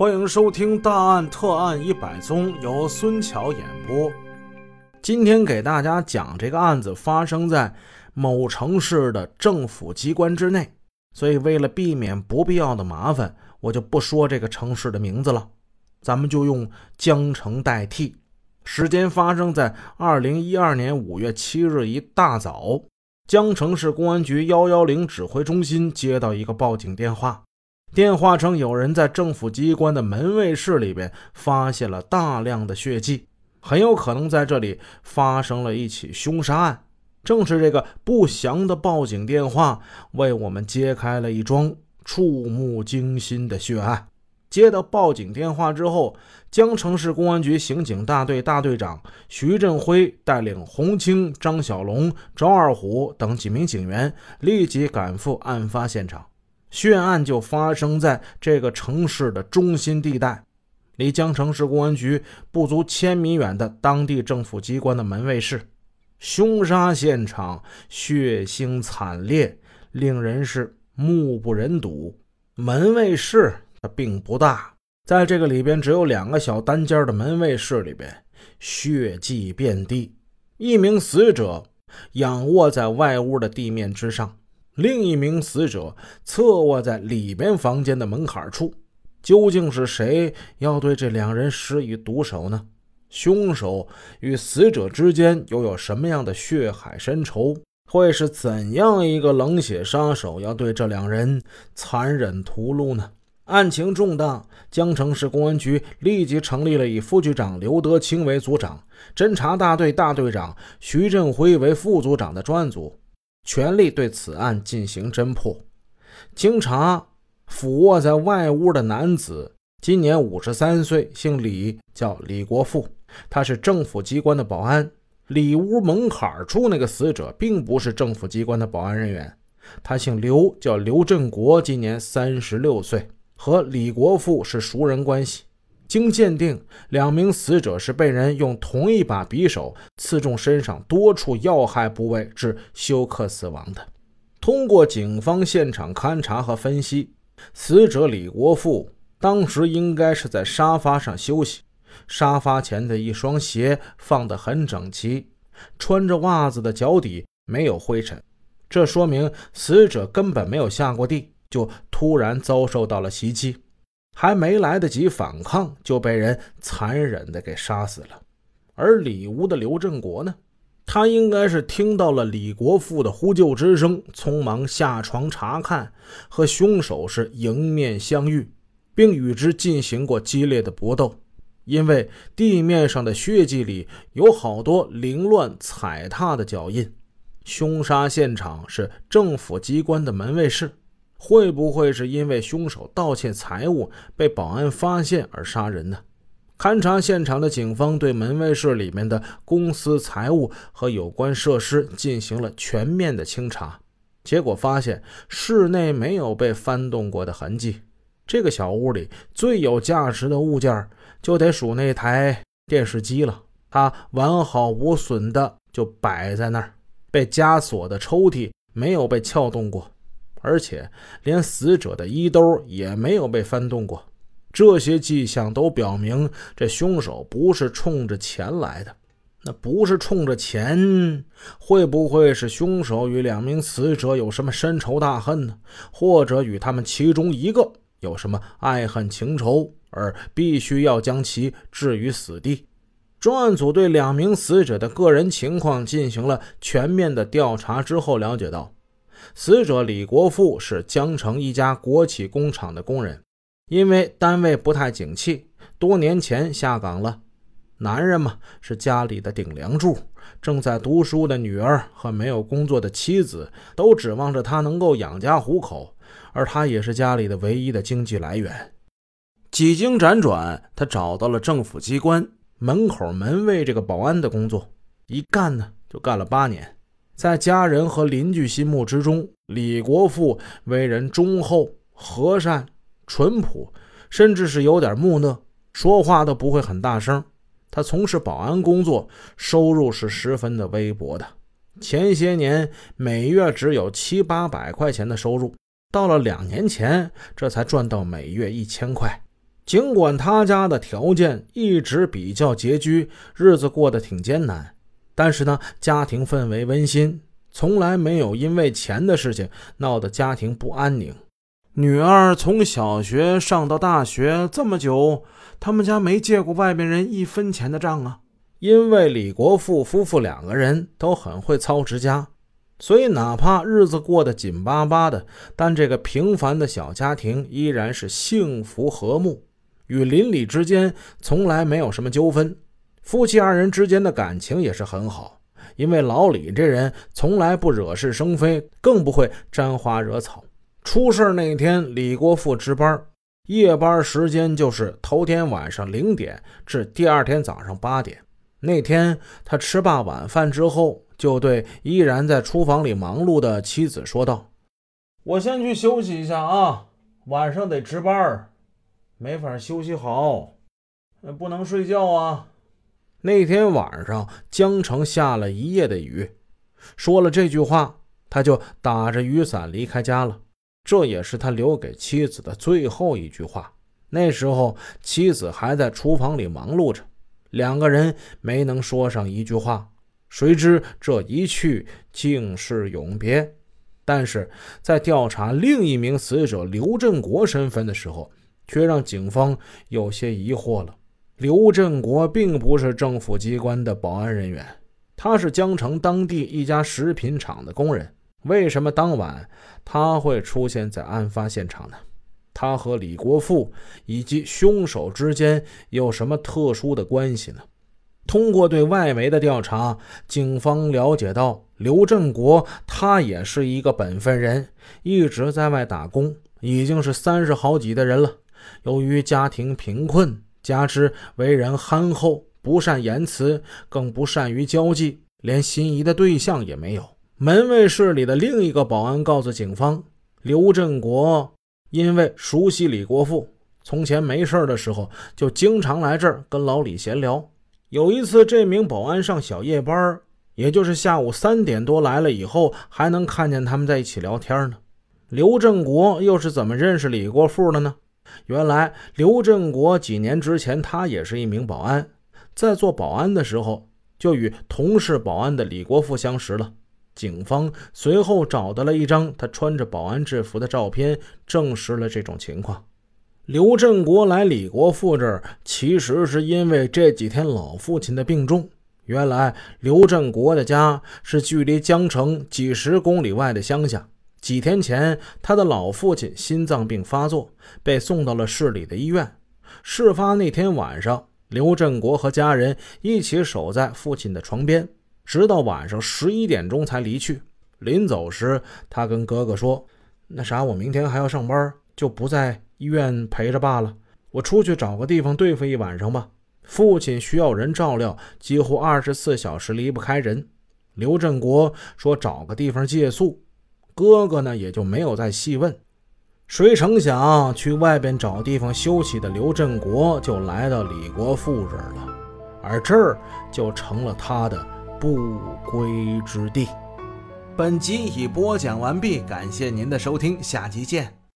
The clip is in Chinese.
欢迎收听《大案特案一百宗》，由孙桥演播。今天给大家讲这个案子发生在某城市的政府机关之内，所以为了避免不必要的麻烦，我就不说这个城市的名字了，咱们就用江城代替。时间发生在二零一二年五月七日一大早。江城市公安局幺幺零指挥中心接到一个报警电话，电话称有人在政府机关的门卫室里边发现了大量的血迹，很有可能在这里发生了一起凶杀案。正是这个不祥的报警电话，为我们揭开了一桩触目惊心的血案。接到报警电话之后，江城市公安局刑警大队大队长徐振辉带领洪清、张小龙、周二虎等几名警员立即赶赴案发现场。血案就发生在这个城市的中心地带，离江城市公安局不足千米远的当地政府机关的门卫室。凶杀现场血腥惨烈，令人是目不忍睹。门卫室。它并不大，在这个里边只有两个小单间的门卫室里边，血迹遍地。一名死者仰卧在外屋的地面之上，另一名死者侧卧在里边房间的门槛处。究竟是谁要对这两人施以毒手呢？凶手与死者之间又有什么样的血海深仇？会是怎样一个冷血杀手要对这两人残忍屠戮呢？案情重大，江城市公安局立即成立了以副局长刘德清为组长、侦查大队大队长徐振辉为副组长的专案组，全力对此案进行侦破。经查，俯卧在外屋的男子今年五十三岁，姓李，叫李国富，他是政府机关的保安。里屋门槛处那个死者并不是政府机关的保安人员，他姓刘，叫刘振国，今年三十六岁。和李国富是熟人关系。经鉴定，两名死者是被人用同一把匕首刺中身上多处要害部位致休克死亡的。通过警方现场勘查和分析，死者李国富当时应该是在沙发上休息，沙发前的一双鞋放得很整齐，穿着袜子的脚底没有灰尘，这说明死者根本没有下过地。就突然遭受到了袭击，还没来得及反抗，就被人残忍的给杀死了。而里屋的刘振国呢，他应该是听到了李国富的呼救之声，匆忙下床查看，和凶手是迎面相遇，并与之进行过激烈的搏斗。因为地面上的血迹里有好多凌乱踩踏的脚印，凶杀现场是政府机关的门卫室。会不会是因为凶手盗窃财物被保安发现而杀人呢？勘查现场的警方对门卫室里面的公司财物和有关设施进行了全面的清查，结果发现室内没有被翻动过的痕迹。这个小屋里最有价值的物件就得数那台电视机了，它完好无损的就摆在那儿，被枷锁的抽屉没有被撬动过。而且连死者的衣兜也没有被翻动过，这些迹象都表明这凶手不是冲着钱来的。那不是冲着钱，会不会是凶手与两名死者有什么深仇大恨呢？或者与他们其中一个有什么爱恨情仇，而必须要将其置于死地？专案组对两名死者的个人情况进行了全面的调查之后，了解到。死者李国富是江城一家国企工厂的工人，因为单位不太景气，多年前下岗了。男人嘛，是家里的顶梁柱，正在读书的女儿和没有工作的妻子都指望着他能够养家糊口，而他也是家里的唯一的经济来源。几经辗转，他找到了政府机关门口门卫这个保安的工作，一干呢就干了八年。在家人和邻居心目之中，李国富为人忠厚、和善、淳朴，甚至是有点木讷，说话都不会很大声。他从事保安工作，收入是十分的微薄的。前些年每月只有七八百块钱的收入，到了两年前，这才赚到每月一千块。尽管他家的条件一直比较拮据，日子过得挺艰难，但是呢，家庭氛围温馨，从来没有因为钱的事情闹得家庭不安宁。女儿从小学上到大学这么久，他们家没借过外边人一分钱的账啊。因为李国富夫妇两个人都很会操持家，所以哪怕日子过得紧巴巴的，但这个平凡的小家庭依然是幸福和睦。与邻里之间从来没有什么纠纷，夫妻二人之间的感情也是很好。因为老李这人从来不惹是生非，更不会沾花惹草。出事那天，李国富值班，夜班时间就是头天晚上零点至第二天早上八点。那天他吃罢晚饭之后，就对依然在厨房里忙碌的妻子说道：“我先去休息一下啊，晚上得值班。”没法休息好，不能睡觉啊！那天晚上江城下了一夜的雨，说了这句话，他就打着雨伞离开家了。这也是他留给妻子的最后一句话。那时候妻子还在厨房里忙碌着，两个人没能说上一句话。谁知这一去竟是永别。但是在调查另一名死者刘振国身份的时候，却让警方有些疑惑了。刘振国并不是政府机关的保安人员，他是江城当地一家食品厂的工人。为什么当晚他会出现在案发现场呢？他和李国富以及凶手之间有什么特殊的关系呢？通过对外围的调查，警方了解到刘振国他也是一个本分人，一直在外打工，已经是三十好几的人了。由于家庭贫困，加之为人憨厚，不善言辞，更不善于交际，连心仪的对象也没有。门卫室里的另一个保安告诉警方，刘振国因为熟悉李国富，从前没事的时候就经常来这儿跟老李闲聊。有一次，这名保安上小夜班，也就是下午三点多来了以后，还能看见他们在一起聊天呢。刘振国又是怎么认识李国富的呢？原来刘振国几年之前，他也是一名保安，在做保安的时候，就与同是保安的李国富相识了。警方随后找到了一张他穿着保安制服的照片，证实了这种情况。刘振国来李国富这儿，其实是因为这几天老父亲的病重。原来刘振国的家是距离江城几十公里外的乡下。几天前，他的老父亲心脏病发作，被送到了市里的医院。事发那天晚上，刘振国和家人一起守在父亲的床边，直到晚上十一点钟才离去。临走时，他跟哥哥说：“那啥，我明天还要上班，就不在医院陪着爸了。我出去找个地方对付一晚上吧。父亲需要人照料，几乎二十四小时离不开人。”刘振国说：“找个地方借宿。”哥哥呢，也就没有再细问。谁成想，去外边找地方休息的刘振国就来到李国富这儿了，而这儿就成了他的不归之地。本集已播讲完毕，感谢您的收听，下集见。